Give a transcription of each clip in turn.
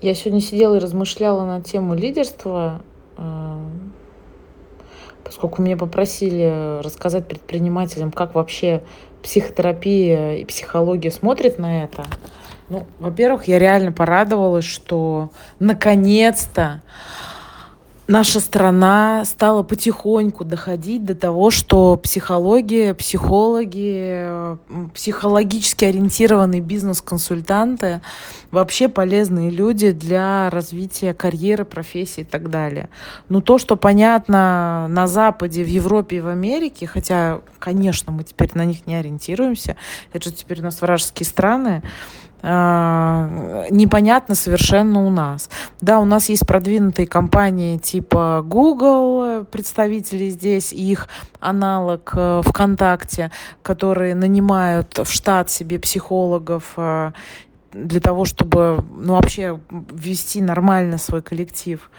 Я сегодня сидела и размышляла на тему лидерства, а, поскольку меня попросили рассказать предпринимателям, как вообще психотерапия и психология смотрят на это. Ну, во-первых, я реально порадовалась, что наконец-то наша страна стала потихоньку доходить до того, что психология, психологи, психологически ориентированные бизнес-консультанты вообще полезные люди для развития карьеры, профессии и так далее. Но то, что понятно на Западе, в Европе и в Америке, хотя, конечно, мы теперь на них не ориентируемся, это же теперь у нас вражеские страны, непонятно совершенно у нас. Да, у нас есть продвинутые компании типа Google, представители здесь, их аналог э, ВКонтакте, которые нанимают в штат себе психологов э, для того, чтобы ну, вообще вести нормально свой коллектив.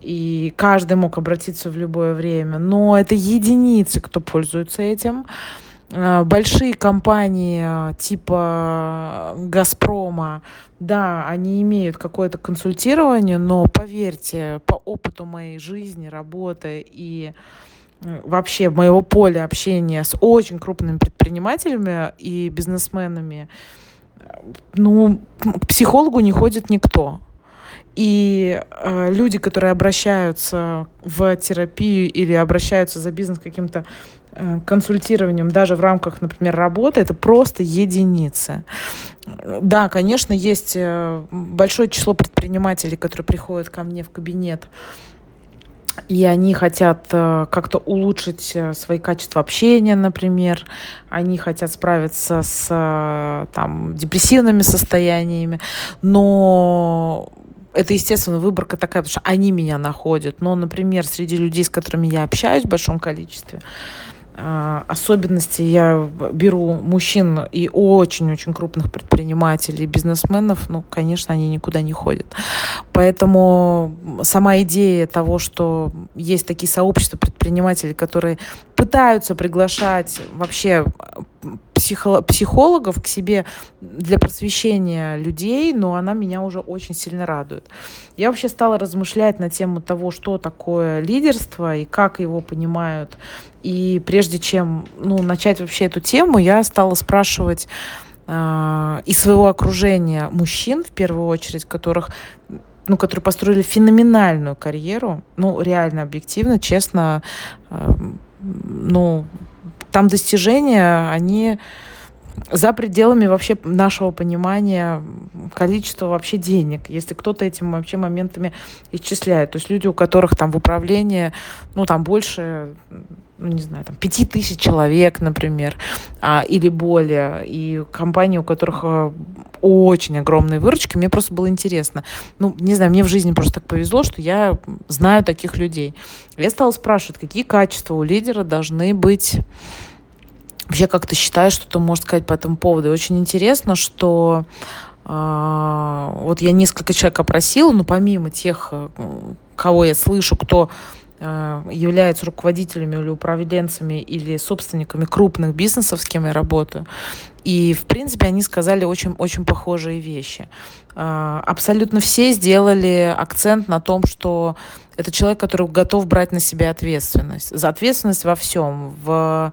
И каждый мог обратиться в любое время. Но это единицы, кто пользуется этим. Э, большие компании э, типа Газпрома, да, они имеют какое-то консультирование, но поверьте, по опыту моей жизни, работы и э, вообще моего поля общения с очень крупными предпринимателями и бизнесменами, ну, к психологу не ходит никто. И э, люди, которые обращаются в терапию или обращаются за бизнес каким-то Э, консультированием даже в рамках, например, работы, это просто единицы. Да, конечно, есть э, большое число предпринимателей, которые приходят ко мне в кабинет, и они хотят э, как-то улучшить свои качества общения, например, они хотят справиться с там, депрессивными состояниями, но это, естественно, выборка такая, потому что они меня находят. Но, например, среди людей, с которыми я общаюсь в большом количестве, особенности я беру мужчин и очень-очень крупных предпринимателей, бизнесменов, ну, конечно, они никуда не ходят. Поэтому сама идея того, что есть такие сообщества предпринимателей, которые пытаются приглашать вообще психо психологов к себе для просвещения людей, но она меня уже очень сильно радует. Я вообще стала размышлять на тему того, что такое лидерство и как его понимают. И прежде чем ну, начать вообще эту тему, я стала спрашивать э, из своего окружения мужчин, в первую очередь, которых ну, которые построили феноменальную карьеру, ну, реально объективно, честно, э, ну, там достижения, они за пределами вообще нашего понимания количества вообще денег, если кто-то этим вообще моментами исчисляет. То есть люди, у которых там в управлении, ну, там больше, ну, не знаю, там, пяти тысяч человек, например, а, или более, и компании, у которых а, очень огромные выручки, мне просто было интересно. Ну, не знаю, мне в жизни просто так повезло, что я знаю таких людей. Я стала спрашивать, какие качества у лидера должны быть Вообще, как ты считаешь, что ты можешь сказать по этому поводу? И очень интересно, что э, вот я несколько человек опросила, но помимо тех, э, кого я слышу, кто э, является руководителями или управленцами или собственниками крупных бизнесов, с кем я работаю. И, в принципе, они сказали очень-очень похожие вещи. Э, абсолютно все сделали акцент на том, что это человек, который готов брать на себя ответственность. За ответственность во всем. В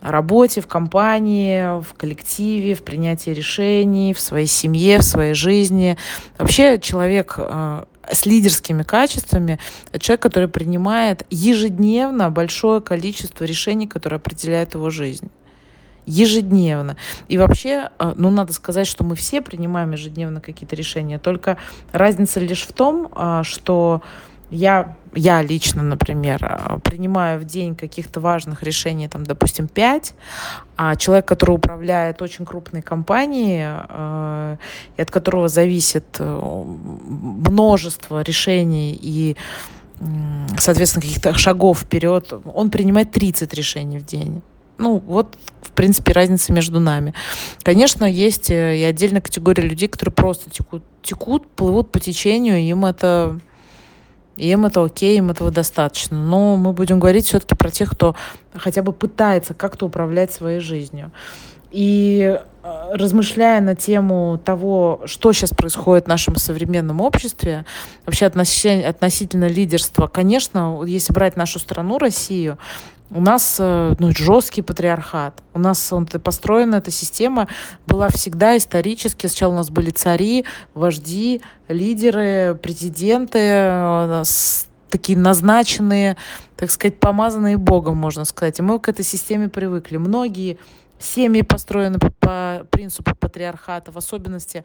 работе, в компании, в коллективе, в принятии решений, в своей семье, в своей жизни. Вообще человек э, с лидерскими качествами, человек, который принимает ежедневно большое количество решений, которые определяют его жизнь ежедневно. И вообще, э, ну, надо сказать, что мы все принимаем ежедневно какие-то решения, только разница лишь в том, э, что я, я лично, например, э, принимаю в день каких-то важных решений, там, допустим, пять, а человек, который управляет очень крупной компанией, э, и от которого зависит э, множество решений и, соответственно, каких-то шагов вперед, он принимает 30 решений в день. Ну, вот, в принципе, разница между нами. Конечно, есть и отдельная категория людей, которые просто текут, текут плывут по течению, им это и им это окей, им этого достаточно. Но мы будем говорить все-таки про тех, кто хотя бы пытается как-то управлять своей жизнью. И э, размышляя на тему того, что сейчас происходит в нашем современном обществе, вообще относительно лидерства, конечно, если брать нашу страну, Россию, у нас э, ну, жесткий патриархат. У нас он, построена эта система была всегда исторически. Сначала у нас были цари, вожди, лидеры, президенты, э, такие назначенные, так сказать, помазанные Богом, можно сказать. И мы к этой системе привыкли. Многие семьи построены по принципу патриархата, в особенности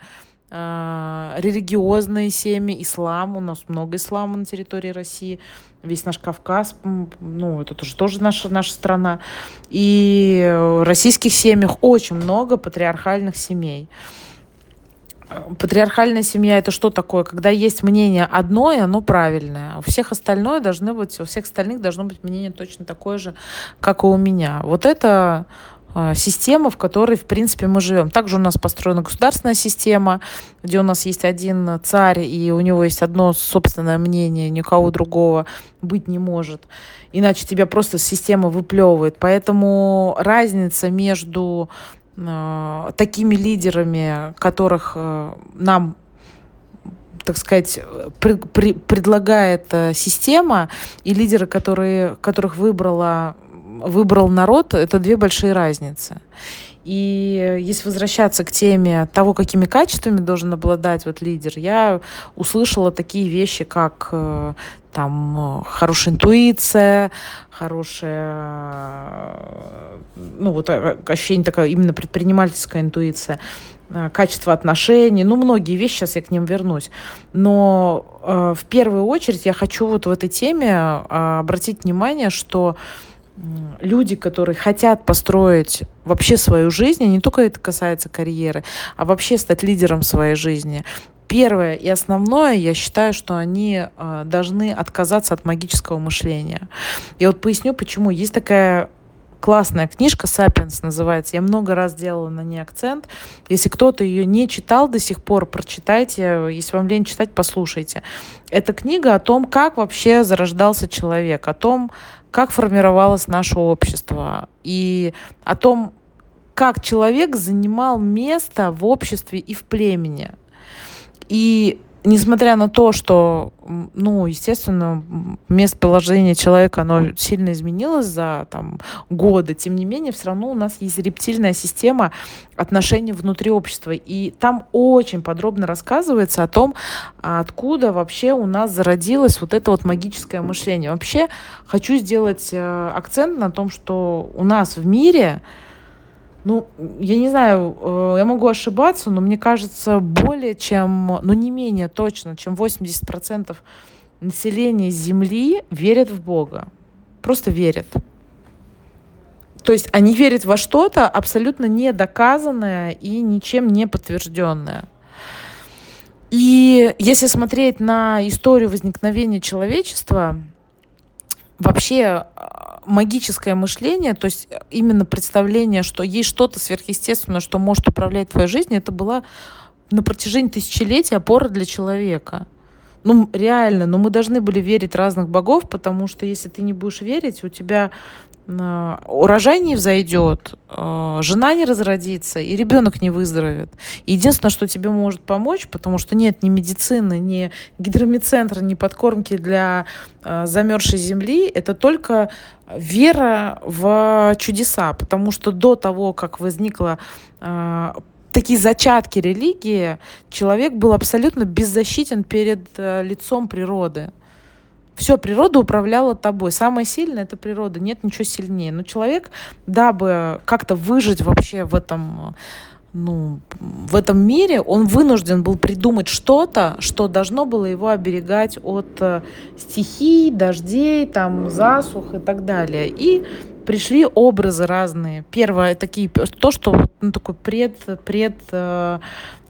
религиозные семьи, ислам. У нас много ислама на территории России весь наш Кавказ, ну, это тоже, тоже наша, наша страна. И в российских семьях очень много патриархальных семей. Патриархальная семья это что такое? Когда есть мнение одно, и оно правильное. У всех остальное должны быть, у всех остальных должно быть мнение точно такое же, как и у меня. Вот это а, система, в которой, в принципе, мы живем. Также у нас построена государственная система, где у нас есть один царь, и у него есть одно собственное мнение, никого другого быть не может. Иначе тебя просто система выплевывает. Поэтому разница между э, такими лидерами, которых э, нам так сказать, при, при, предлагает система, и лидеры, которые, которых выбрала выбрал народ, это две большие разницы. И если возвращаться к теме того, какими качествами должен обладать вот лидер, я услышала такие вещи, как э, там хорошая интуиция, хорошая, ну вот э, ощущение такое именно предпринимательская интуиция, э, качество отношений, ну многие вещи, сейчас я к ним вернусь. Но э, в первую очередь я хочу вот в этой теме э, обратить внимание, что э, люди, которые хотят построить вообще свою жизнь, и не только это касается карьеры, а вообще стать лидером своей жизни, первое и основное, я считаю, что они э, должны отказаться от магического мышления. Я вот поясню, почему. Есть такая классная книжка «Сапиенс» называется. Я много раз делала на ней акцент. Если кто-то ее не читал до сих пор, прочитайте. Если вам лень читать, послушайте. Это книга о том, как вообще зарождался человек, о том, как формировалось наше общество и о том, как человек занимал место в обществе и в племени. И несмотря на то, что, ну, естественно, местоположение человека, оно сильно изменилось за там, годы, тем не менее, все равно у нас есть рептильная система отношений внутри общества. И там очень подробно рассказывается о том, откуда вообще у нас зародилось вот это вот магическое мышление. Вообще хочу сделать э, акцент на том, что у нас в мире ну, я не знаю, э, я могу ошибаться, но мне кажется, более чем, ну не менее точно, чем 80% населения Земли верят в Бога. Просто верят. То есть они верят во что-то абсолютно недоказанное и ничем не подтвержденное. И если смотреть на историю возникновения человечества, вообще магическое мышление, то есть именно представление, что есть что-то сверхъестественное, что может управлять твоей жизнью, это была на протяжении тысячелетий опора для человека. Ну, реально, но мы должны были верить разных богов, потому что если ты не будешь верить, у тебя Э, урожай не взойдет, э, жена не разродится, и ребенок не выздоровеет. Единственное, что тебе может помочь, потому что нет ни медицины, ни гидромедцентра, ни подкормки для э, замерзшей земли, это только вера в чудеса, потому что до того, как возникла такие зачатки религии, человек был абсолютно беззащитен перед лицом природы. Все, природа управляла тобой. Самое сильное это природа, нет ничего сильнее. Но человек, дабы как-то выжить вообще в этом, ну, в этом мире, он вынужден был придумать что-то, что должно было его оберегать от э, стихий, дождей, там, засух и так далее. И пришли образы разные. Первое, такие, то, что ну, такой пред, пред э,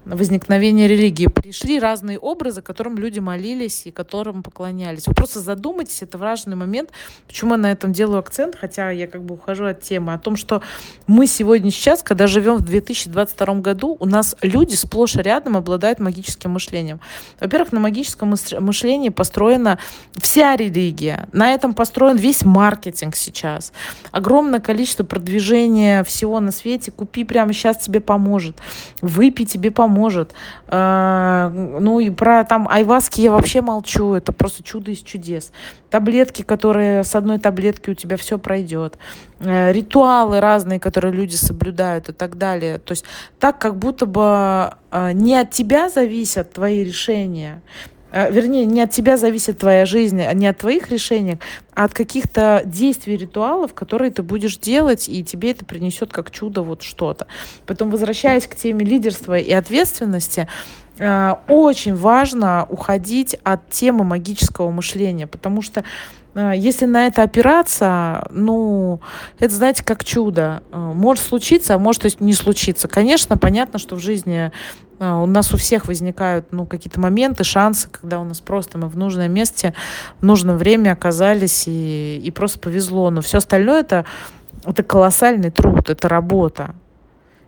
возникновения религии. Пришли разные образы, которым люди молились и которым поклонялись. Вы просто задумайтесь, это важный момент, почему я на этом делаю акцент, хотя я как бы ухожу от темы, о том, что мы сегодня сейчас, когда живем в 2022 году, у нас люди сплошь и рядом обладают магическим мышлением. Во-первых, на магическом мышлении построена вся религия. На этом построен весь маркетинг сейчас. Огромное количество продвижения всего на свете. Купи прямо сейчас тебе поможет. Выпей тебе поможет поможет. А, ну и про там айваски я вообще молчу, это просто чудо из чудес. Таблетки, которые с одной таблетки у тебя все пройдет. Э, ритуалы разные, которые люди соблюдают и так далее. То есть так, как будто бы а, не от тебя зависят твои решения, Э, вернее, не от тебя зависит твоя жизнь, а не от твоих решений, а от каких-то действий, ритуалов, которые ты будешь делать, и тебе это принесет как чудо вот что-то. Потом, возвращаясь к теме лидерства и ответственности, э, очень важно уходить от темы магического мышления, потому что э, если на это опираться, ну, это, знаете, как чудо. Может случиться, а может не случиться. Конечно, понятно, что в жизни а, у нас у всех возникают ну, какие-то моменты, шансы, когда у нас просто мы в нужном месте, в нужное время оказались и, и просто повезло. Но все остальное это, это колоссальный труд, это работа.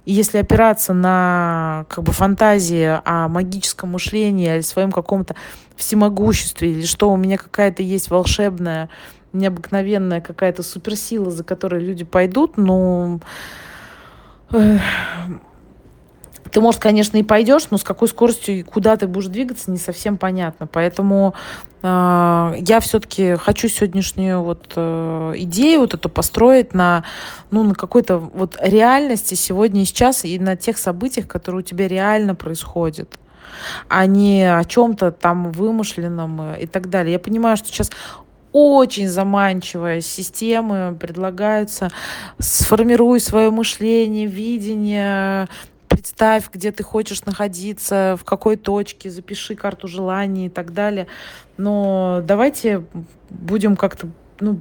И если опираться на как бы фантазии о магическом мышлении или своем каком-то всемогуществе, или что у меня какая-то есть волшебная, необыкновенная какая-то суперсила, за которой люди пойдут, ну, ты, может, конечно, и пойдешь, но с какой скоростью и куда ты будешь двигаться, не совсем понятно. Поэтому э, я все-таки хочу сегодняшнюю вот э, идею вот эту построить на, ну, на какой-то вот реальности сегодня и сейчас, и на тех событиях, которые у тебя реально происходят а не о чем-то там вымышленном и так далее. Я понимаю, что сейчас очень заманчивая системы предлагаются. Сформируй свое мышление, видение, представь, где ты хочешь находиться, в какой точке, запиши карту желаний и так далее. Но давайте будем как-то ну,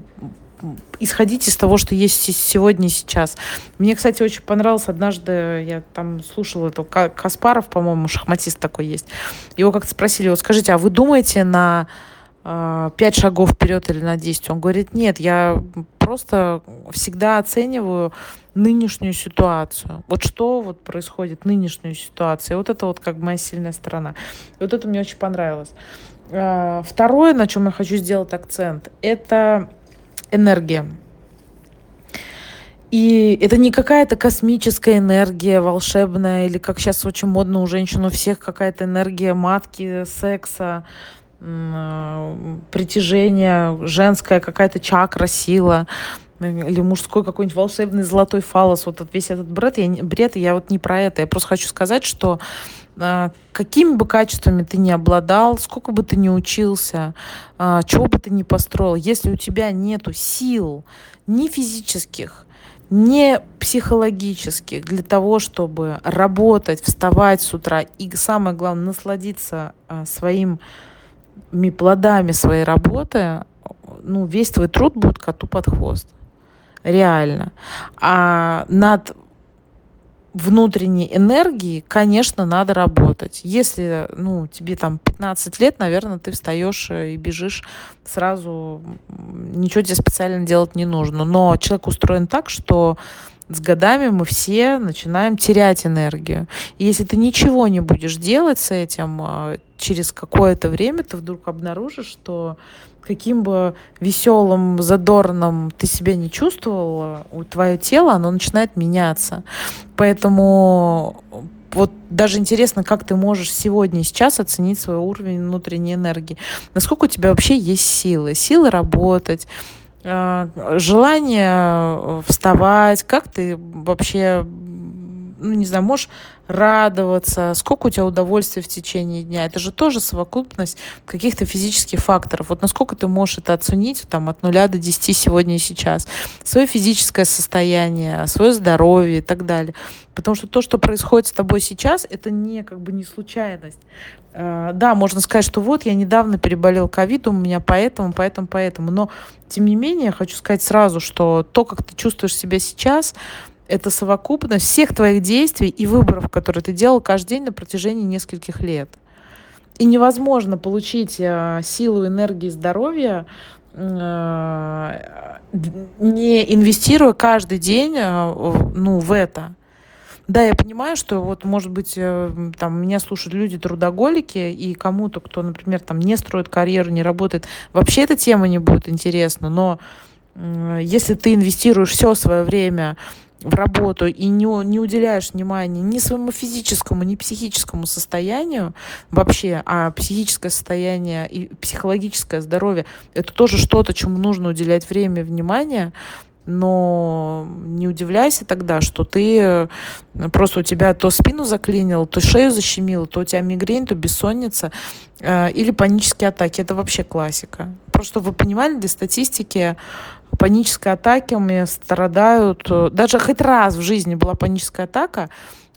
исходить из того, что есть сегодня и сейчас. Мне, кстати, очень понравилось однажды, я там слушала это, Каспаров, по-моему, шахматист такой есть. Его как-то спросили, вот скажите, а вы думаете на э, пять шагов вперед или на 10? Он говорит, нет, я просто всегда оцениваю нынешнюю ситуацию. Вот что вот происходит, нынешнюю ситуацию. И вот это вот как моя сильная сторона. И вот это мне очень понравилось. А, второе, на чем я хочу сделать акцент, это энергия. И это не какая-то космическая энергия волшебная, или как сейчас очень модно у женщин, у всех какая-то энергия матки, секса, а, притяжения, женская какая-то чакра, сила или мужской какой-нибудь волшебный золотой фалос, вот весь этот бред, я, бред, я вот не про это. Я просто хочу сказать, что э, какими бы качествами ты ни обладал, сколько бы ты ни учился, э, чего бы ты ни построил, если у тебя нету сил ни физических, не психологических для того, чтобы работать, вставать с утра и самое главное насладиться э, своими плодами своей работы, ну, весь твой труд будет коту под хвост реально. А над внутренней энергией, конечно, надо работать. Если, ну, тебе там 15 лет, наверное, ты встаешь и бежишь сразу, ничего тебе специально делать не нужно. Но человек устроен так, что с годами мы все начинаем терять энергию. И если ты ничего не будешь делать с этим, а, через какое-то время ты вдруг обнаружишь, что каким бы веселым, задорным ты себя не чувствовала, твое тело, оно начинает меняться. Поэтому вот даже интересно, как ты можешь сегодня и сейчас оценить свой уровень внутренней энергии. Насколько у тебя вообще есть силы? Силы работать, желание вставать, как ты вообще ну, не знаю, можешь радоваться, сколько у тебя удовольствия в течение дня. Это же тоже совокупность каких-то физических факторов. Вот насколько ты можешь это оценить там, от нуля до десяти сегодня и сейчас. Свое физическое состояние, свое здоровье и так далее. Потому что то, что происходит с тобой сейчас, это не как бы не случайность. Uh, да, можно сказать, что вот я недавно переболел ковидом, у меня поэтому, поэтому, поэтому. Но, тем не менее, хочу сказать сразу, что то, как ты чувствуешь себя сейчас, Это совокупность всех твоих действий и выборов, которые ты делал каждый день на протяжении нескольких лет. И невозможно получить э, силу, энергии, здоровья, э, не инвестируя каждый день э, ну, в это. Да, я понимаю, что вот, может быть, там меня слушают люди трудоголики, и кому-то, кто, например, там не строит карьеру, не работает, вообще эта тема не будет интересна, но если ты инвестируешь все свое время в работу и не, не уделяешь внимания ни своему физическому, ни психическому состоянию вообще, а психическое состояние и психологическое здоровье – это тоже что-то, чему нужно уделять время и внимание, но не удивляйся тогда, что ты э, просто у тебя то спину заклинило, то шею защемило, то у тебя мигрень, то бессонница э, или панические атаки. Это вообще классика. Просто вы понимали, для статистики панической атаками страдают, э, даже хоть раз в жизни была паническая атака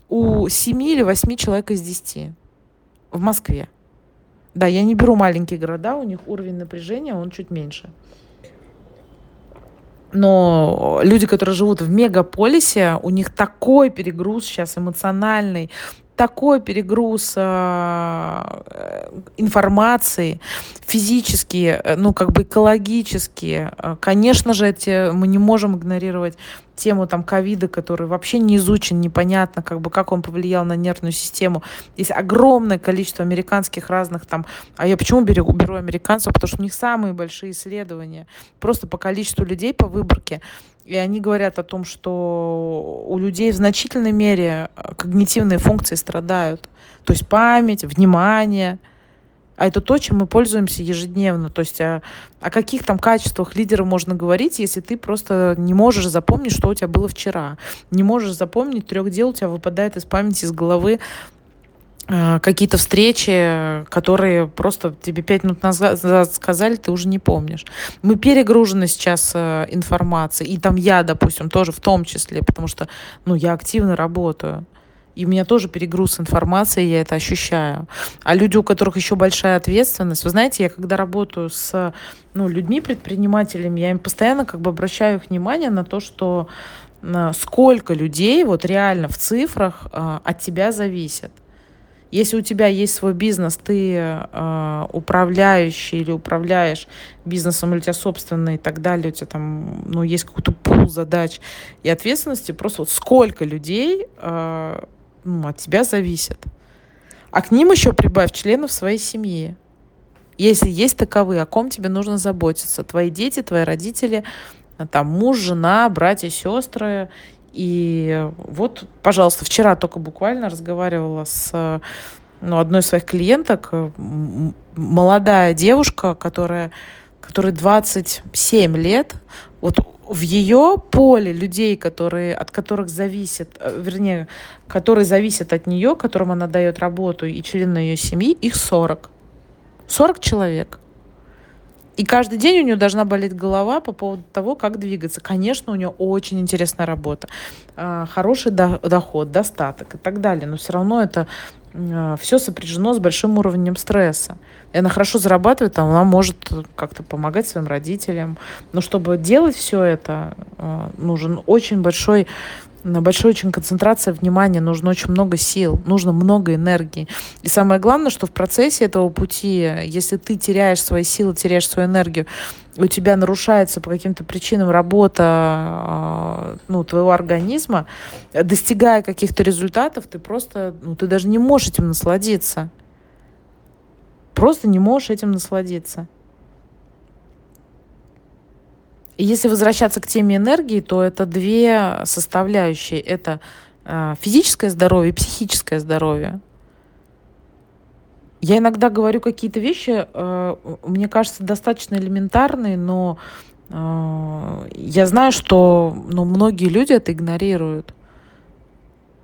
у 7 или 8 человек из 10 в Москве. Да, я не беру маленькие города, у них уровень напряжения, он чуть меньше. Но люди, которые живут в мегаполисе, у них такой перегруз сейчас эмоциональный, такой перегруз э, информации, физически, э, ну, как бы экологически. Э, конечно же, эти, мы не можем игнорировать тему там ковида, который вообще не изучен, непонятно, как бы, как он повлиял на нервную систему. Есть огромное количество американских разных там, а я почему беру, беру американцев? Потому что у них самые большие исследования, просто по количеству людей, по выборке. И они говорят о том, что у людей в значительной мере э, когнитивные функции страдают. То есть память, внимание. А это то, чем мы пользуемся ежедневно. То есть о, о каких там качествах лидера можно говорить, если ты просто не можешь запомнить, что у тебя было вчера. Не можешь запомнить, трех дел у тебя выпадает из памяти, из головы Э, какие-то встречи, которые просто тебе пять минут назад сказали, ты уже не помнишь. Мы перегружены сейчас э, информацией, и там я, допустим, тоже в том числе, потому что, ну, я активно работаю. И у меня тоже перегруз информации, я это ощущаю. А люди, у которых еще большая ответственность, вы знаете, я когда работаю с ну, людьми, предпринимателями, я им постоянно как бы обращаю их внимание на то, что э, сколько людей вот реально в цифрах от тебя зависит. Если у тебя есть свой бизнес, ты э, управляющий или управляешь бизнесом, или у тебя собственный и так далее, у тебя там, ну, есть какой-то пул задач и ответственности, просто вот сколько людей э, ну, от тебя зависит. А к ним еще прибавь членов своей семьи. Если есть таковые, о ком тебе нужно заботиться? Твои дети, твои родители, там муж, жена, братья, сестры и вот, пожалуйста, вчера только буквально разговаривала с ну, одной из своих клиенток, молодая девушка, которая, которой 27 лет, вот в ее поле людей, которые, от которых зависит, э, вернее, которые зависят от нее, которым она дает работу и члены ее семьи, их 40. 40 человек. И каждый день у нее должна болеть голова по поводу того, как двигаться. Конечно, у нее очень интересная работа, а, хороший доход, достаток и так далее. Но все равно это а, все сопряжено с большим уровнем стресса. И она хорошо зарабатывает, она может как-то помогать своим родителям. Но чтобы делать все это, а, нужен очень большой на большой очень концентрация внимания, нужно очень много сил, нужно много энергии. И самое главное, что в процессе этого пути, если ты теряешь свои силы, теряешь свою энергию, у тебя нарушается по каким-то причинам работа а, ну, твоего организма, достигая каких-то результатов, ты просто, ну, ты даже не можешь этим насладиться. Просто не можешь этим насладиться. И если возвращаться к теме энергии, то это две составляющие. Это э, физическое здоровье и психическое здоровье. Я иногда говорю какие-то вещи, э, мне кажется, достаточно элементарные, но э, я знаю, что ну, многие люди это игнорируют.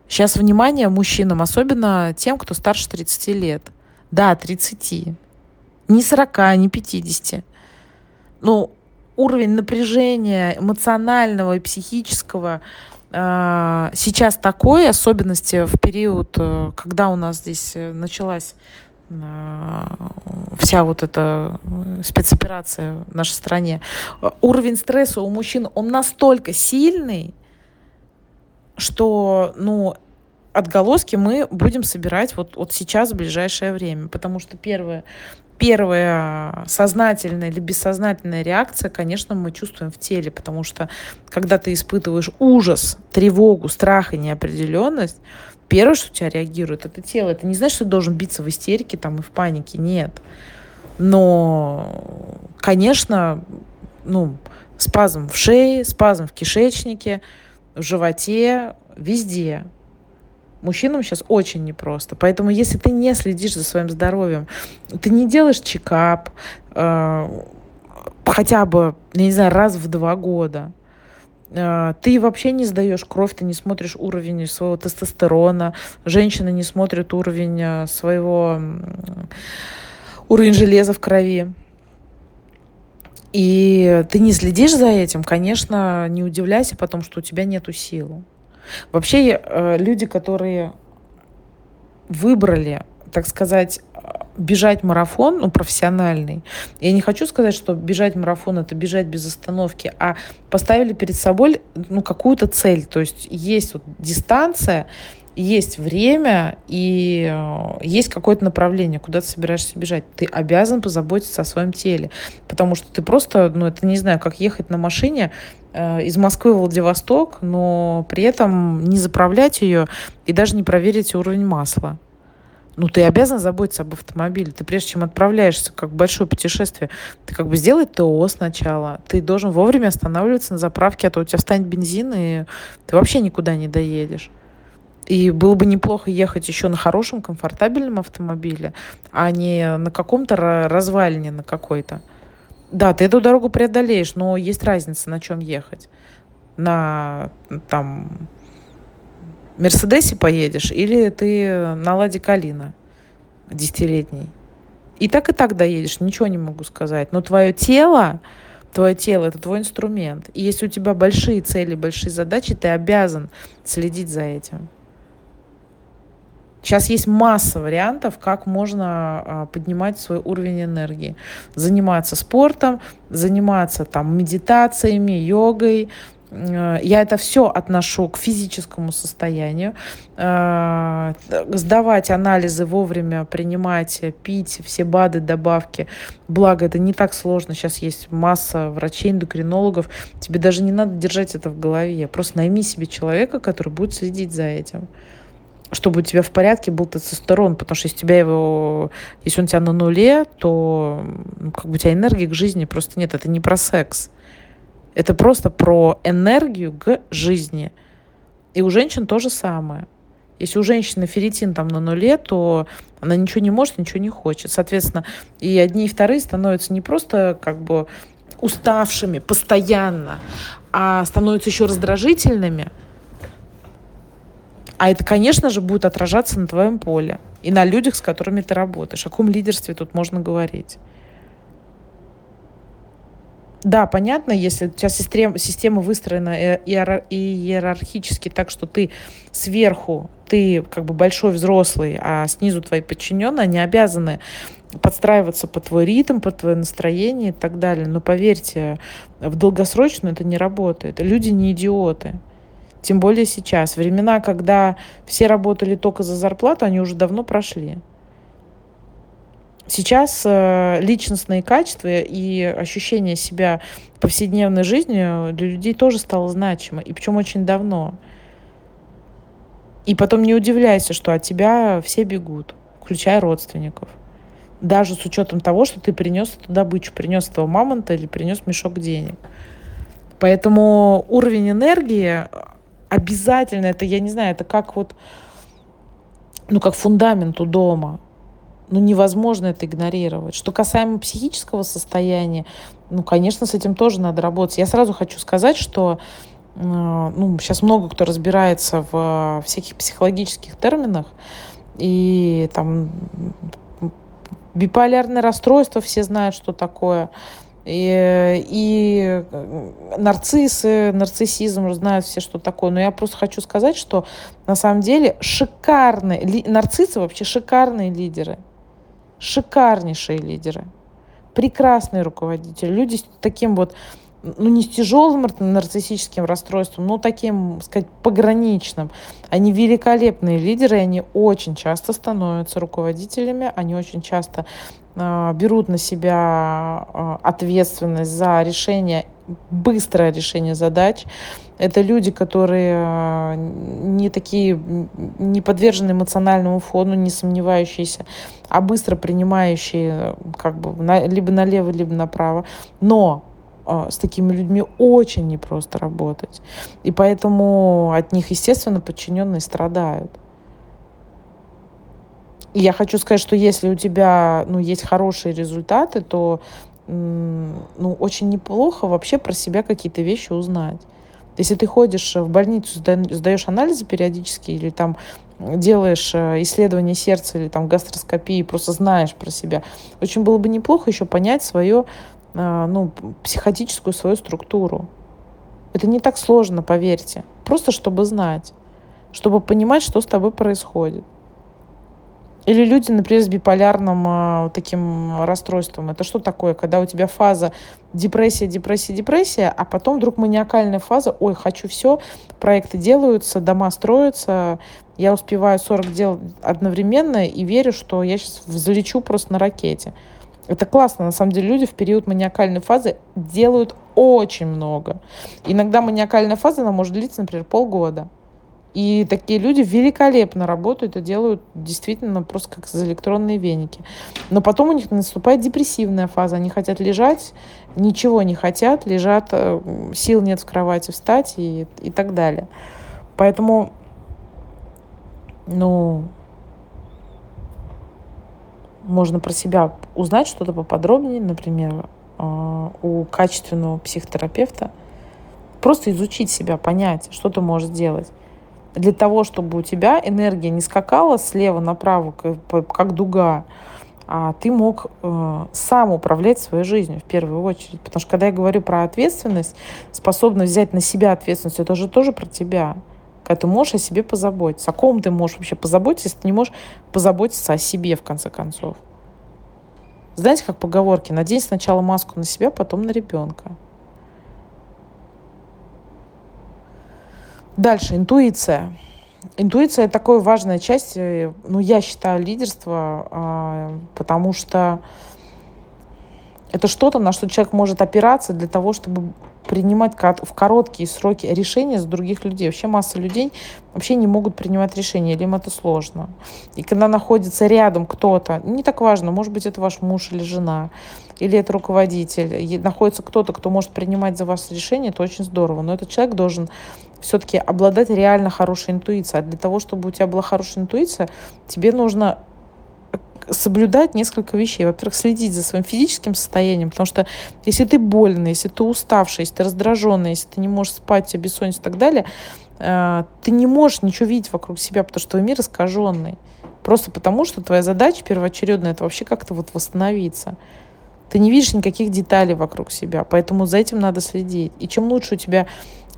Сейчас внимание мужчинам, особенно тем, кто старше 30 лет. Да, 30. Не 40, не 50. Ну, уровень напряжения эмоционального и психического э, сейчас такой, особенности в период, э, когда у нас здесь э, началась вся вот эта спецоперация в нашей стране, уровень стресса у мужчин, он настолько сильный, что, ну, отголоски мы будем собирать вот, вот сейчас, в ближайшее время. Потому что первое, первая сознательная или бессознательная реакция, конечно, мы чувствуем в теле, потому что когда ты испытываешь ужас, тревогу, страх и неопределенность, первое, что у тебя реагирует, это тело. Это не значит, что ты должен биться в истерике там, и в панике, нет. Но, конечно, ну, спазм в шее, спазм в кишечнике, в животе, везде. Мужчинам сейчас очень непросто. Поэтому, если ты не следишь за своим здоровьем, ты не делаешь чекап э, хотя бы, не знаю, раз в два года, э, ты вообще не сдаешь кровь, ты не смотришь уровень своего тестостерона, женщина не смотрит уровень э, своего уровень железа в крови. И ты не следишь за этим, конечно, не удивляйся потом, что у тебя нету сил. Вообще э, люди, которые выбрали, так сказать, бежать марафон, ну, профессиональный. Я не хочу сказать, что бежать марафон это бежать без остановки, а поставили перед собой, ну, какую-то цель. То есть есть вот дистанция, есть время и э, есть какое-то направление, куда ты собираешься бежать. Ты обязан позаботиться о своем теле, потому что ты просто, ну, это не знаю, как ехать на машине э, из Москвы в Владивосток, но при этом не заправлять ее и даже не проверить уровень масла. Ну, ты обязан заботиться об автомобиле. Ты прежде чем отправляешься как в большое путешествие, ты как бы сделай ТО сначала. Ты должен вовремя останавливаться на заправке, а то у тебя встанет бензин, и ты вообще никуда не доедешь. И было бы неплохо ехать еще на хорошем, комфортабельном автомобиле, а не на каком-то развалине на какой-то. Да, ты эту дорогу преодолеешь, но есть разница, на чем ехать. На там Мерседесе поедешь или ты на Ладе Калина десятилетний. И так и так доедешь, ничего не могу сказать. Но твое тело, твое тело – это твой инструмент. И если у тебя большие цели, большие задачи, ты обязан следить за этим. Сейчас есть масса вариантов, как можно а, поднимать свой уровень энергии. Заниматься спортом, заниматься там медитациями, йогой, э, я это все отношу к физическому состоянию. Э, сдавать анализы вовремя, принимать, пить все БАДы, добавки. Благо, это не так сложно. Сейчас есть масса врачей, эндокринологов. Тебе даже не надо держать это в голове. Просто найми себе человека, который будет следить за этим чтобы у тебя в порядке был тестостерон, потому что если тебя его, если он у тебя на нуле, то ну, как бы у тебя энергии к жизни просто нет. Это не про секс. Это просто про энергию к жизни. И у женщин то же самое. Если у женщины ферритин там на нуле, то она ничего не может, ничего не хочет. Соответственно, и одни и вторые становятся не просто как бы уставшими постоянно, а становятся еще раздражительными – а это, конечно же, будет отражаться на твоем поле и на людях, с которыми ты работаешь. О каком лидерстве тут можно говорить? Да, понятно, если сейчас система, система выстроена иерархически так, что ты сверху, ты как бы большой взрослый, а снизу твои подчиненные, они обязаны подстраиваться под твой ритм, под твое настроение и так далее. Но поверьте, в долгосрочную это не работает. Люди не идиоты. Тем более сейчас. Времена, когда все работали только за зарплату, они уже давно прошли. Сейчас э, личностные качества и ощущение себя повседневной жизнью для людей тоже стало значимо. И причем очень давно. И потом не удивляйся, что от тебя все бегут, включая родственников. Даже с учетом того, что ты принес эту добычу, принес этого мамонта или принес мешок денег. Поэтому уровень энергии обязательно это, я не знаю, это как вот, ну, как фундамент у дома. Ну, невозможно это игнорировать. Что касаемо психического состояния, ну, конечно, с этим тоже надо работать. Я сразу хочу сказать, что э, ну, сейчас много кто разбирается в всяких психологических терминах, и там биполярное расстройство, все знают, что такое. И, и нарциссы, нарциссизм знают все, что такое. Но я просто хочу сказать, что на самом деле шикарные, ли, нарциссы вообще шикарные лидеры. Шикарнейшие лидеры. Прекрасные руководители. Люди с таким вот ну, не с тяжелым нарциссическим расстройством, но таким, сказать, пограничным. Они великолепные лидеры, они очень часто становятся руководителями, они очень часто э, берут на себя э, ответственность за решение, быстрое решение задач. Это люди, которые э, не такие, не подвержены эмоциональному фону, не сомневающиеся, а быстро принимающие как бы на, либо налево, либо направо. Но с такими людьми очень непросто работать. И поэтому от них, естественно, подчиненные страдают. Я хочу сказать, что если у тебя ну, есть хорошие результаты, то ну, очень неплохо вообще про себя какие-то вещи узнать. Если ты ходишь в больницу, сдаешь анализы периодически или там делаешь э, исследование сердца или там гастроскопии, просто знаешь про себя, очень было бы неплохо еще понять свое а, ну, психотическую свою структуру. Это не так сложно, поверьте. Просто чтобы знать, чтобы понимать, что с тобой происходит. Или люди, например, с биполярным э, таким расстройством. Это что такое? Когда у тебя фаза депрессия, депрессия, депрессия, а потом вдруг маниакальная фаза, ой, хочу все, проекты делаются, дома строятся, я успеваю 40 дел одновременно и верю, что я сейчас взлечу просто на ракете. Это классно. На самом деле люди в период маниакальной фазы делают очень много. Иногда маниакальная фаза, она может длиться, например, полгода. И такие люди великолепно работают и делают действительно просто как электронные веники. Но потом у них наступает депрессивная фаза. Они хотят лежать, ничего не хотят, лежат, э, сил нет в кровати встать и, и так далее. Поэтому, ну, можно про себя узнать что-то поподробнее, например, а, у качественного психотерапевта. Просто изучить себя, понять, что ты можешь сделать. Для того, чтобы у тебя энергия не скакала слева направо, как дуга, а ты мог э, сам управлять своей жизнью в первую очередь. Потому что когда я говорю про ответственность, способность взять на себя ответственность, это же тоже про тебя когда ты можешь о себе позаботиться. О ком ты можешь вообще позаботиться, если ты не можешь позаботиться о себе, в конце концов. Знаете, как поговорки, надень сначала маску на себя, потом на ребенка. Дальше, интуиция. Интуиция – это такая важная часть, э, ну, я считаю, лидерства, а, потому что это что-то, на что человек может опираться для того, чтобы принимать в короткие сроки решения за других людей. Вообще масса людей вообще не могут принимать решения, или им это сложно. И когда находится рядом кто-то, не так важно, может быть, это ваш муж или жена, или это руководитель, и находится кто-то, кто может принимать за вас решение, это очень здорово. Но этот человек должен все-таки обладать реально хорошей интуицией. А для того, чтобы у тебя была хорошая интуиция, тебе нужно соблюдать несколько вещей. Во-первых, следить за своим физическим состоянием, потому что если ты больный, если ты уставший, если ты раздраженный, если ты не можешь спать, у тебя бессонница и так далее, э, ты не можешь ничего видеть вокруг себя, потому что твой мир искаженный. Просто потому, что твоя задача первоочередная это вообще как-то вот восстановиться. Ты не видишь никаких деталей вокруг себя, поэтому за этим надо следить. И чем лучше у тебя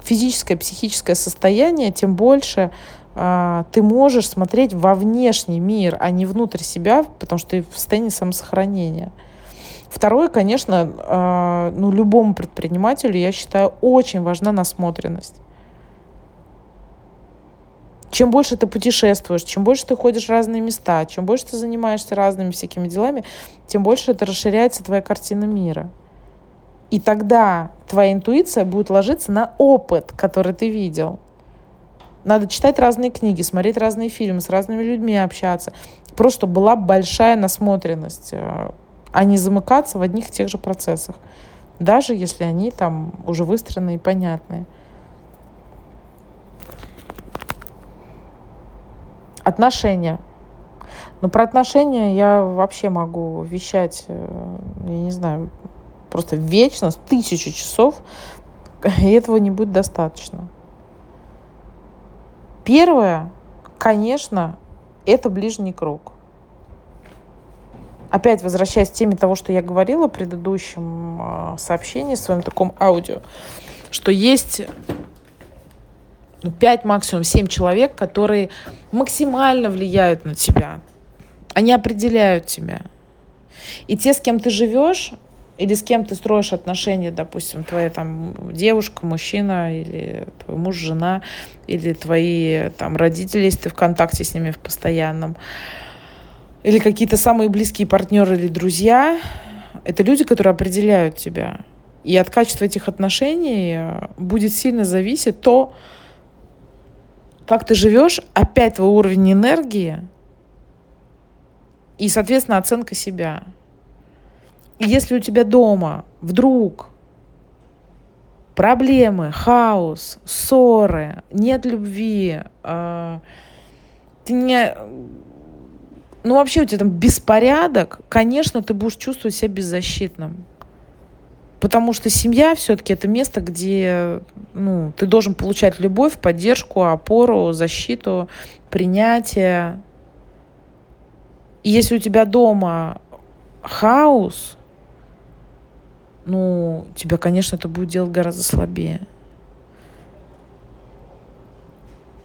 физическое, психическое состояние, тем больше а, ты можешь смотреть во внешний мир, а не внутрь себя, потому что ты в состоянии самосохранения. Второе, конечно, а, ну, любому предпринимателю, я считаю, очень важна насмотренность. Чем больше ты путешествуешь, чем больше ты ходишь в разные места, чем больше ты занимаешься разными всякими делами, тем больше это расширяется твоя картина мира. И тогда твоя интуиция будет ложиться на опыт, который ты видел. Надо читать разные книги, смотреть разные фильмы, с разными людьми общаться. Просто была большая насмотренность, э, а не замыкаться в одних и тех же процессах. Даже если они там уже выстроены и понятные. Отношения. Ну, про отношения я вообще могу вещать, э, я не знаю, просто вечно, тысячу часов, и этого не будет достаточно. Первое, конечно, это ближний круг. Опять возвращаясь к теме того, что я говорила в предыдущем а, сообщении, в своем таком аудио, что есть ну, 5, максимум 7 человек, которые максимально влияют на тебя. Они определяют тебя. И те, с кем ты живешь, или с кем ты строишь отношения, допустим, твоя там девушка, мужчина, или твой муж, жена, или твои там родители, если ты в контакте с ними в постоянном, или какие-то самые близкие партнеры или друзья, это люди, которые определяют тебя. И от качества этих отношений э, будет сильно зависеть то, как ты живешь, опять твой уровень энергии и, соответственно, оценка себя. Если у тебя дома вдруг проблемы, хаос, ссоры, нет любви, э, ты не... Ну, вообще у тебя там беспорядок, конечно, ты будешь чувствовать себя беззащитным. Потому что семья все-таки это место, где ну, ты должен получать любовь, поддержку, опору, защиту, принятие. И если у тебя дома хаос, ну, тебя, конечно, это будет делать гораздо слабее.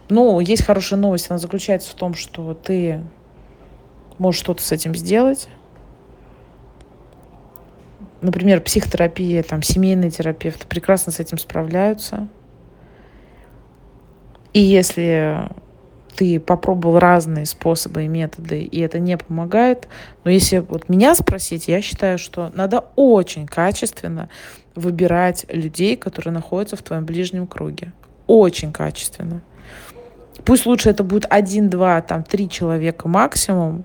Ну, есть хорошая новость, она заключается в том, что ты можешь что-то с этим сделать. Например, психотерапия, там, семейные терапевты прекрасно с этим справляются. И если ты попробовал разные способы и методы, и это не помогает. Но если вот меня спросить, я считаю, что надо очень качественно выбирать людей, которые находятся в твоем ближнем круге. Очень качественно. Пусть лучше это будет один, два, там, три человека максимум,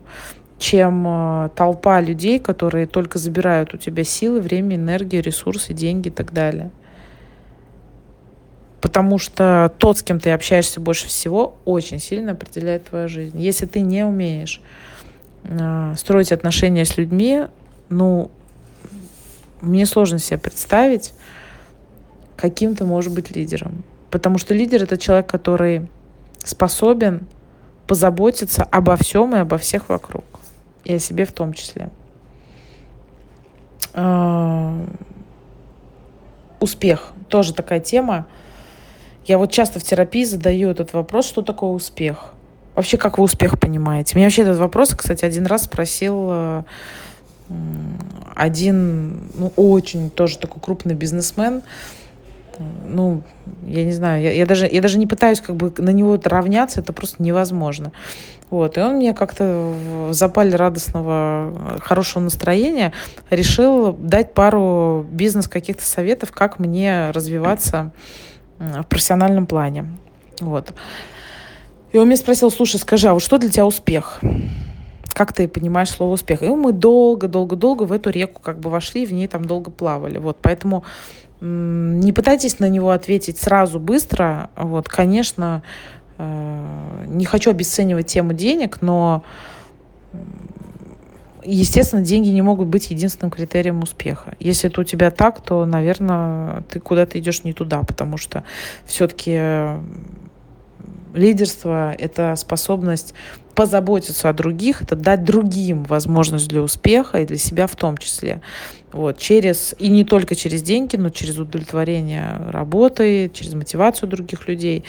чем э, толпа людей, которые только забирают у тебя силы, время, энергию, ресурсы, деньги и так далее потому что тот, с кем ты общаешься больше всего, очень сильно определяет твою жизнь. Если ты не умеешь э, строить отношения с людьми, ну, мне сложно себе представить, каким ты можешь быть лидером. Потому что лидер это человек, который способен позаботиться обо всем и обо всех вокруг. И о себе в том числе. Э, успех тоже такая тема я вот часто в терапии задаю этот вопрос, что такое успех? Вообще, как вы успех понимаете? Меня вообще этот вопрос, кстати, один раз спросил э, один, ну, очень тоже такой крупный бизнесмен. Ну, я не знаю, я, я, даже, я даже не пытаюсь как бы на него равняться, это просто невозможно. Вот, и он мне как-то в запале радостного, хорошего настроения решил дать пару бизнес каких-то советов, как мне развиваться в профессиональном плане. Вот. И он меня спросил, слушай, скажи, а вот что для тебя успех? Как ты понимаешь слово успех? И мы долго-долго-долго в эту реку как бы вошли, в ней там долго плавали. Вот, поэтому не пытайтесь на него ответить сразу, быстро. Вот, конечно, э, не хочу обесценивать тему денег, но естественно, деньги не могут быть единственным критерием успеха. Если это у тебя так, то, наверное, ты куда-то идешь не туда, потому что все-таки лидерство — это способность позаботиться о других, это дать другим возможность для успеха и для себя в том числе. Вот, через, и не только через деньги, но через удовлетворение работы, через мотивацию других людей.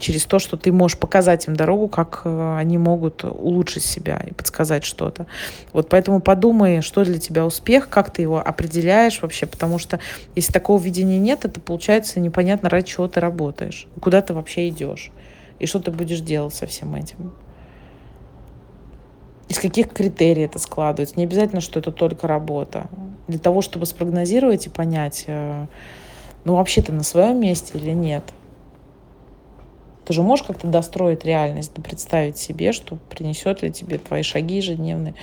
Через то, что ты можешь показать им дорогу, как э, они могут улучшить себя и подсказать что-то. Вот поэтому подумай, что для тебя успех, как ты его определяешь вообще, потому что если такого видения нет, это получается непонятно, ради чего ты работаешь, куда ты вообще идешь и что ты будешь делать со всем этим. Из каких критерий это складывается. Не обязательно, что это только работа. Для того, чтобы спрогнозировать и понять, э, ну вообще ты на своем месте или нет – ты же можешь как-то достроить реальность, представить себе, что принесет ли тебе твои шаги ежедневные.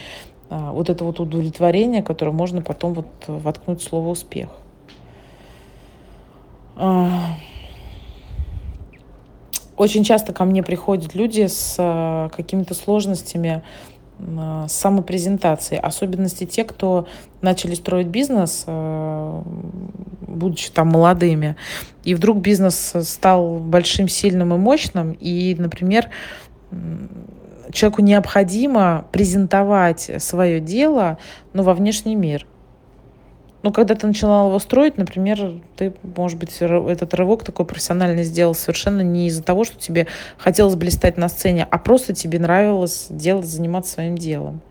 А, вот это вот удовлетворение, которое можно потом вот воткнуть в слово успех. А, очень часто ко мне приходят люди с а, какими-то сложностями с самопрезентацией. Особенности те, кто начали строить бизнес, будучи там молодыми. И вдруг бизнес стал большим, сильным и мощным. И, например, человеку необходимо презентовать свое дело, но во внешний мир. Ну, когда ты начинал его строить, например, ты, может быть, этот рывок такой профессиональный сделал совершенно не из-за того, что тебе хотелось блистать на сцене, а просто тебе нравилось делать, заниматься своим делом.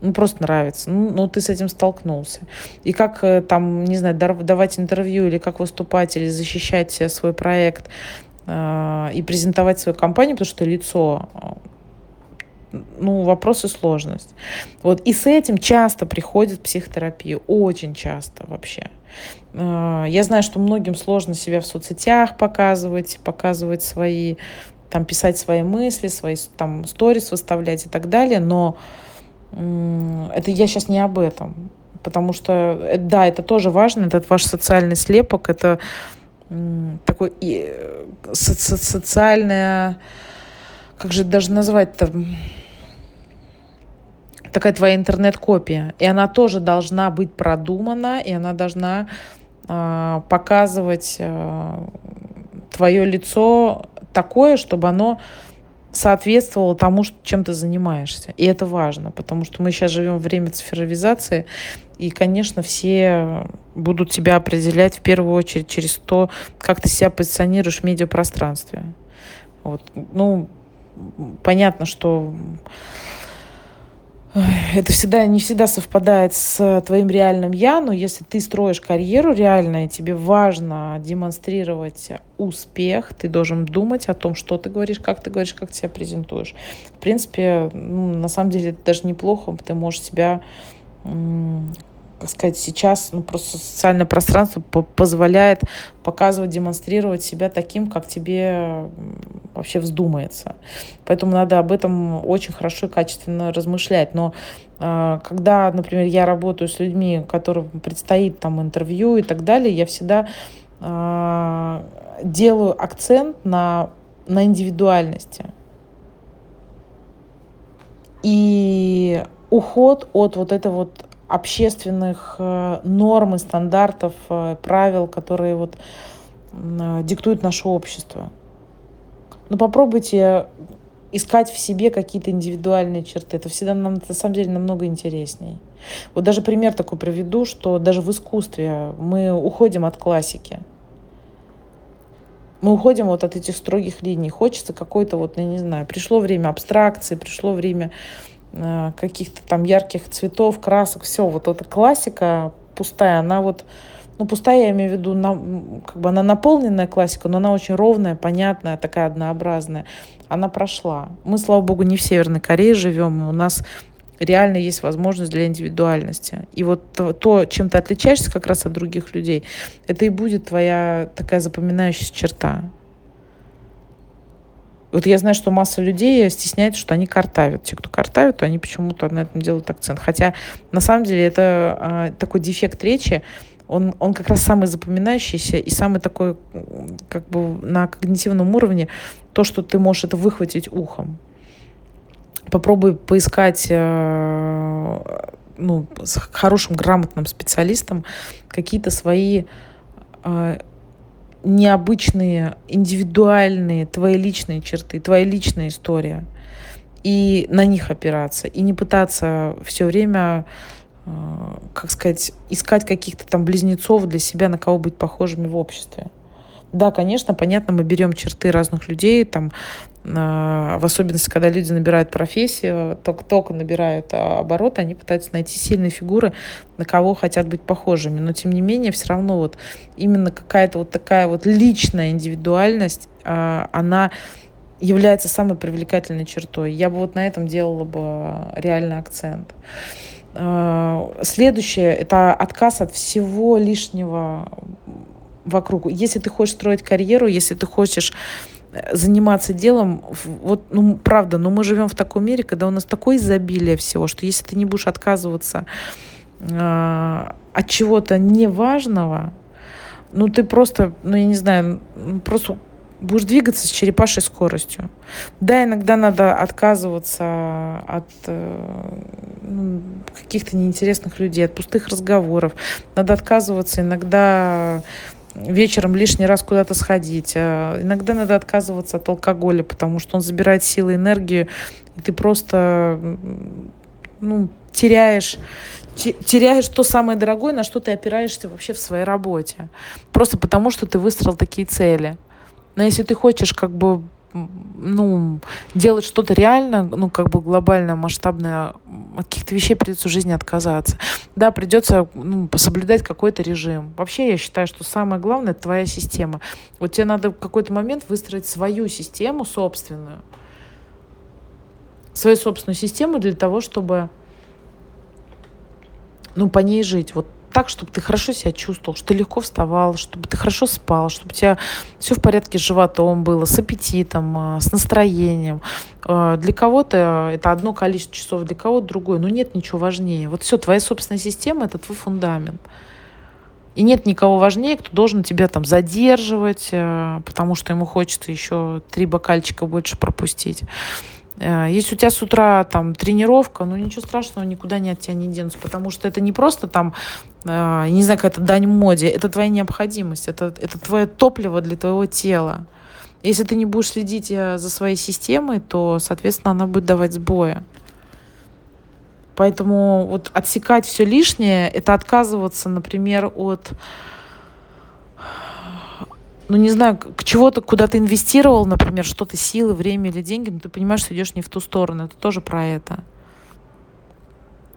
ну, просто нравится, ну, ну, ты с этим столкнулся. И как э, там, не знаю, давать интервью или как выступать, или защищать свой проект э, и презентовать свою компанию, потому что лицо, ну, вопрос и сложность. Вот, и с этим часто приходит психотерапия, очень часто вообще. Э, я знаю, что многим сложно себя в соцсетях показывать, показывать свои, там, писать свои мысли, свои там сторис выставлять и так далее, но это я сейчас не об этом. Потому что, э, да, это тоже важно, этот ваш социальный слепок, это такой и, со со социальная, как же даже назвать-то, такая твоя интернет-копия. И она тоже должна быть продумана, и она должна э, показывать э, твое лицо такое, чтобы оно соответствовало тому, чем ты занимаешься. И это важно, потому что мы сейчас живем в время цифровизации, и, конечно, все будут тебя определять в первую очередь через то, как ты себя позиционируешь в медиапространстве. Вот. Ну, понятно, что это всегда не всегда совпадает с твоим реальным я, но если ты строишь карьеру реально, и тебе важно демонстрировать успех, ты должен думать о том, что ты говоришь, как ты говоришь, как ты себя презентуешь. В принципе, ну, на самом деле это даже неплохо, ты можешь себя как сказать, сейчас ну, просто социальное пространство позволяет показывать, демонстрировать себя таким, как тебе вообще вздумается. Поэтому надо об этом очень хорошо и качественно размышлять. Но э, когда, например, я работаю с людьми, которым предстоит там интервью и так далее, я всегда э, делаю акцент на, на индивидуальности. И уход от вот этой вот общественных э, норм и стандартов, э, правил, которые вот э, диктует наше общество. Но попробуйте искать в себе какие-то индивидуальные черты. Это всегда нам, на самом деле намного интересней. Вот даже пример такой приведу, что даже в искусстве мы уходим от классики. Мы уходим вот от этих строгих линий. Хочется какой-то вот, я не знаю, пришло время абстракции, пришло время каких-то там ярких цветов, красок, все, вот эта классика пустая, она вот, ну, пустая, я имею в виду, на, как бы она наполненная классика, но она очень ровная, понятная, такая однообразная. Она прошла. Мы, слава богу, не в Северной Корее живем, у нас реально есть возможность для индивидуальности. И вот то, то, чем ты отличаешься как раз от других людей, это и будет твоя такая запоминающаяся черта. Вот я знаю, что масса людей стесняется, что они картавят. Те, кто картавят, то они почему-то на этом делают акцент. Хотя на самом деле это э, такой дефект речи, он, он как раз самый запоминающийся и самый такой, как бы на когнитивном уровне, то, что ты можешь это выхватить ухом. Попробуй поискать э, ну, с хорошим, грамотным специалистом какие-то свои э, необычные, индивидуальные, твои личные черты, твоя личная история. И на них опираться. И не пытаться все время, э, как сказать, искать каких-то там близнецов для себя, на кого быть похожими в обществе. Да, конечно, понятно, мы берем черты разных людей, там, в особенности, когда люди набирают профессию, только-только набирают а, обороты, они пытаются найти сильные фигуры, на кого хотят быть похожими. Но, тем не менее, все равно вот именно какая-то вот такая вот личная индивидуальность, а, она является самой привлекательной чертой. Я бы вот на этом делала бы реальный акцент. Следующее – это отказ от всего лишнего вокруг. Если ты хочешь строить карьеру, если ты хочешь заниматься делом, вот, ну, правда, но мы живем в таком мире, когда у нас такое изобилие всего, что если ты не будешь отказываться э, от чего-то неважного, ну, ты просто, ну, я не знаю, просто будешь двигаться с черепашей скоростью. Да, иногда надо отказываться от э, ну, каких-то неинтересных людей, от пустых разговоров. Надо отказываться иногда вечером лишний раз куда-то сходить. А иногда надо отказываться от алкоголя, потому что он забирает силы, энергию, и ты просто ну, теряешь теряешь то самое дорогое, на что ты опираешься вообще в своей работе. Просто потому, что ты выстроил такие цели. Но если ты хочешь как бы ну, делать что-то реально, ну, как бы глобальное, масштабное, от каких-то вещей придется в жизни отказаться. Да, придется ну, соблюдать какой-то режим. Вообще, я считаю, что самое главное – это твоя система. Вот тебе надо в какой-то момент выстроить свою систему собственную, свою собственную систему для того, чтобы ну, по ней жить. Вот так, чтобы ты хорошо себя чувствовал, что ты легко вставал, чтобы ты хорошо спал, чтобы у тебя все в порядке с животом было, с аппетитом, а, с настроением. А, для кого-то это одно количество часов, для кого-то другое. Но нет ничего важнее. Вот все, твоя собственная система – это твой фундамент. И нет никого важнее, кто должен тебя там задерживать, а, потому что ему хочется еще три бокальчика больше пропустить. Э, если у тебя с утра там тренировка, ну ничего страшного, никуда не от тебя не денутся, потому что это не просто там, э, не знаю, какая-то дань моде, это твоя необходимость, это, это твое топливо для твоего тела. Если ты не будешь следить э, за своей системой, то, соответственно, она будет давать сбоя. Поэтому вот отсекать все лишнее, это отказываться, например, от ну, не знаю, к чего-то, куда ты инвестировал, например, что-то, силы, время или деньги, но ты понимаешь, что идешь не в ту сторону. Это тоже про это.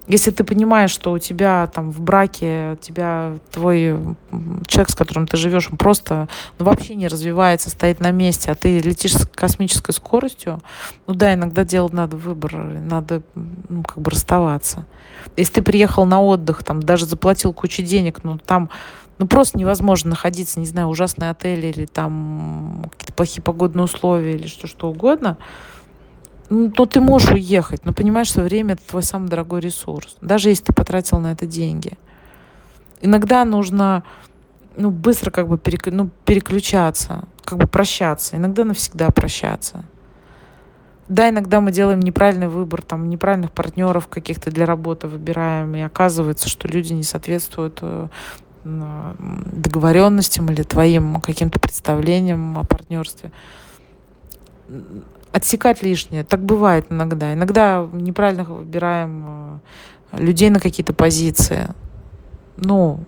Если ты понимаешь, что у тебя там в браке, тебя твой человек, с которым ты живешь, он просто ну, вообще не развивается, стоит на месте, а ты летишь с космической скоростью, ну да, иногда делать надо выбор, надо ну, как бы расставаться. Если ты приехал на отдых, там даже заплатил кучу денег, но там ну, просто невозможно находиться, не знаю, ужасный отель или там какие-то плохие погодные условия или что, что угодно, ну, то ты можешь уехать, но понимаешь, что время – это твой самый дорогой ресурс, даже если ты потратил на это деньги. Иногда нужно ну, быстро как бы перек, ну, переключаться, как бы прощаться, иногда навсегда прощаться. Да, иногда мы делаем неправильный выбор, там, неправильных партнеров каких-то для работы выбираем, и оказывается, что люди не соответствуют э, договоренностям или твоим каким-то представлениям о партнерстве. Отсекать лишнее. Так бывает иногда. Иногда неправильно выбираем э, людей на какие-то позиции. Ну,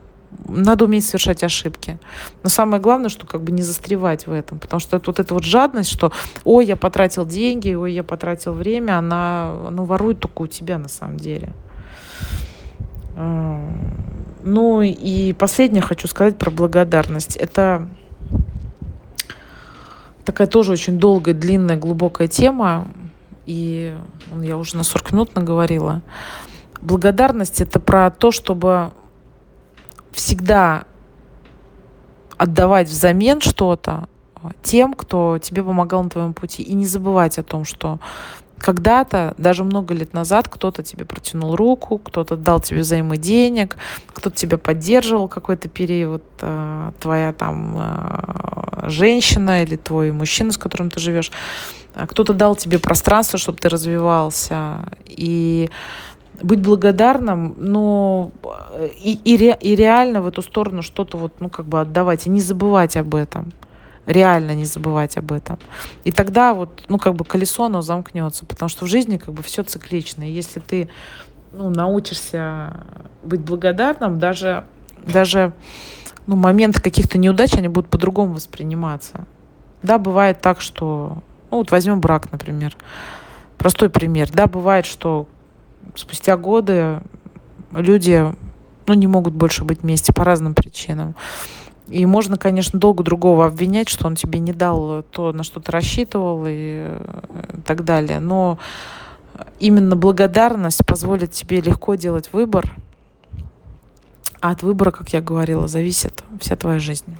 надо уметь совершать ошибки. Но самое главное, что как бы не застревать в этом. Потому что вот эта вот жадность, что ой, я потратил деньги, ой, я потратил время, она ну, ворует только у тебя на самом деле. Ну и последнее хочу сказать про благодарность. Это такая тоже очень долгая, длинная, глубокая тема. И я уже на 40 минут наговорила. Благодарность это про то, чтобы всегда отдавать взамен что-то тем, кто тебе помогал на твоем пути. И не забывать о том, что когда-то, даже много лет назад, кто-то тебе протянул руку, кто-то дал тебе взаймы денег, кто-то тебя поддерживал какой-то период, э, твоя там э, женщина или твой мужчина, с которым ты живешь, а кто-то дал тебе пространство, чтобы ты развивался. И быть благодарным, но и, и, ре, и реально в эту сторону что-то вот, ну, как бы отдавать, и не забывать об этом реально не забывать об этом. И тогда вот, ну, как бы колесо, оно замкнется, потому что в жизни как бы все циклично. И если ты ну, научишься быть благодарным, даже, даже ну, моменты каких-то неудач, они будут по-другому восприниматься. Да, бывает так, что... Ну, вот возьмем брак, например. Простой пример. Да, бывает, что спустя годы люди ну, не могут больше быть вместе по разным причинам. И можно, конечно, долго другого обвинять, что он тебе не дал то, на что ты рассчитывал и э, так далее. Но именно благодарность позволит тебе легко делать выбор. А от выбора, как я говорила, зависит вся твоя жизнь.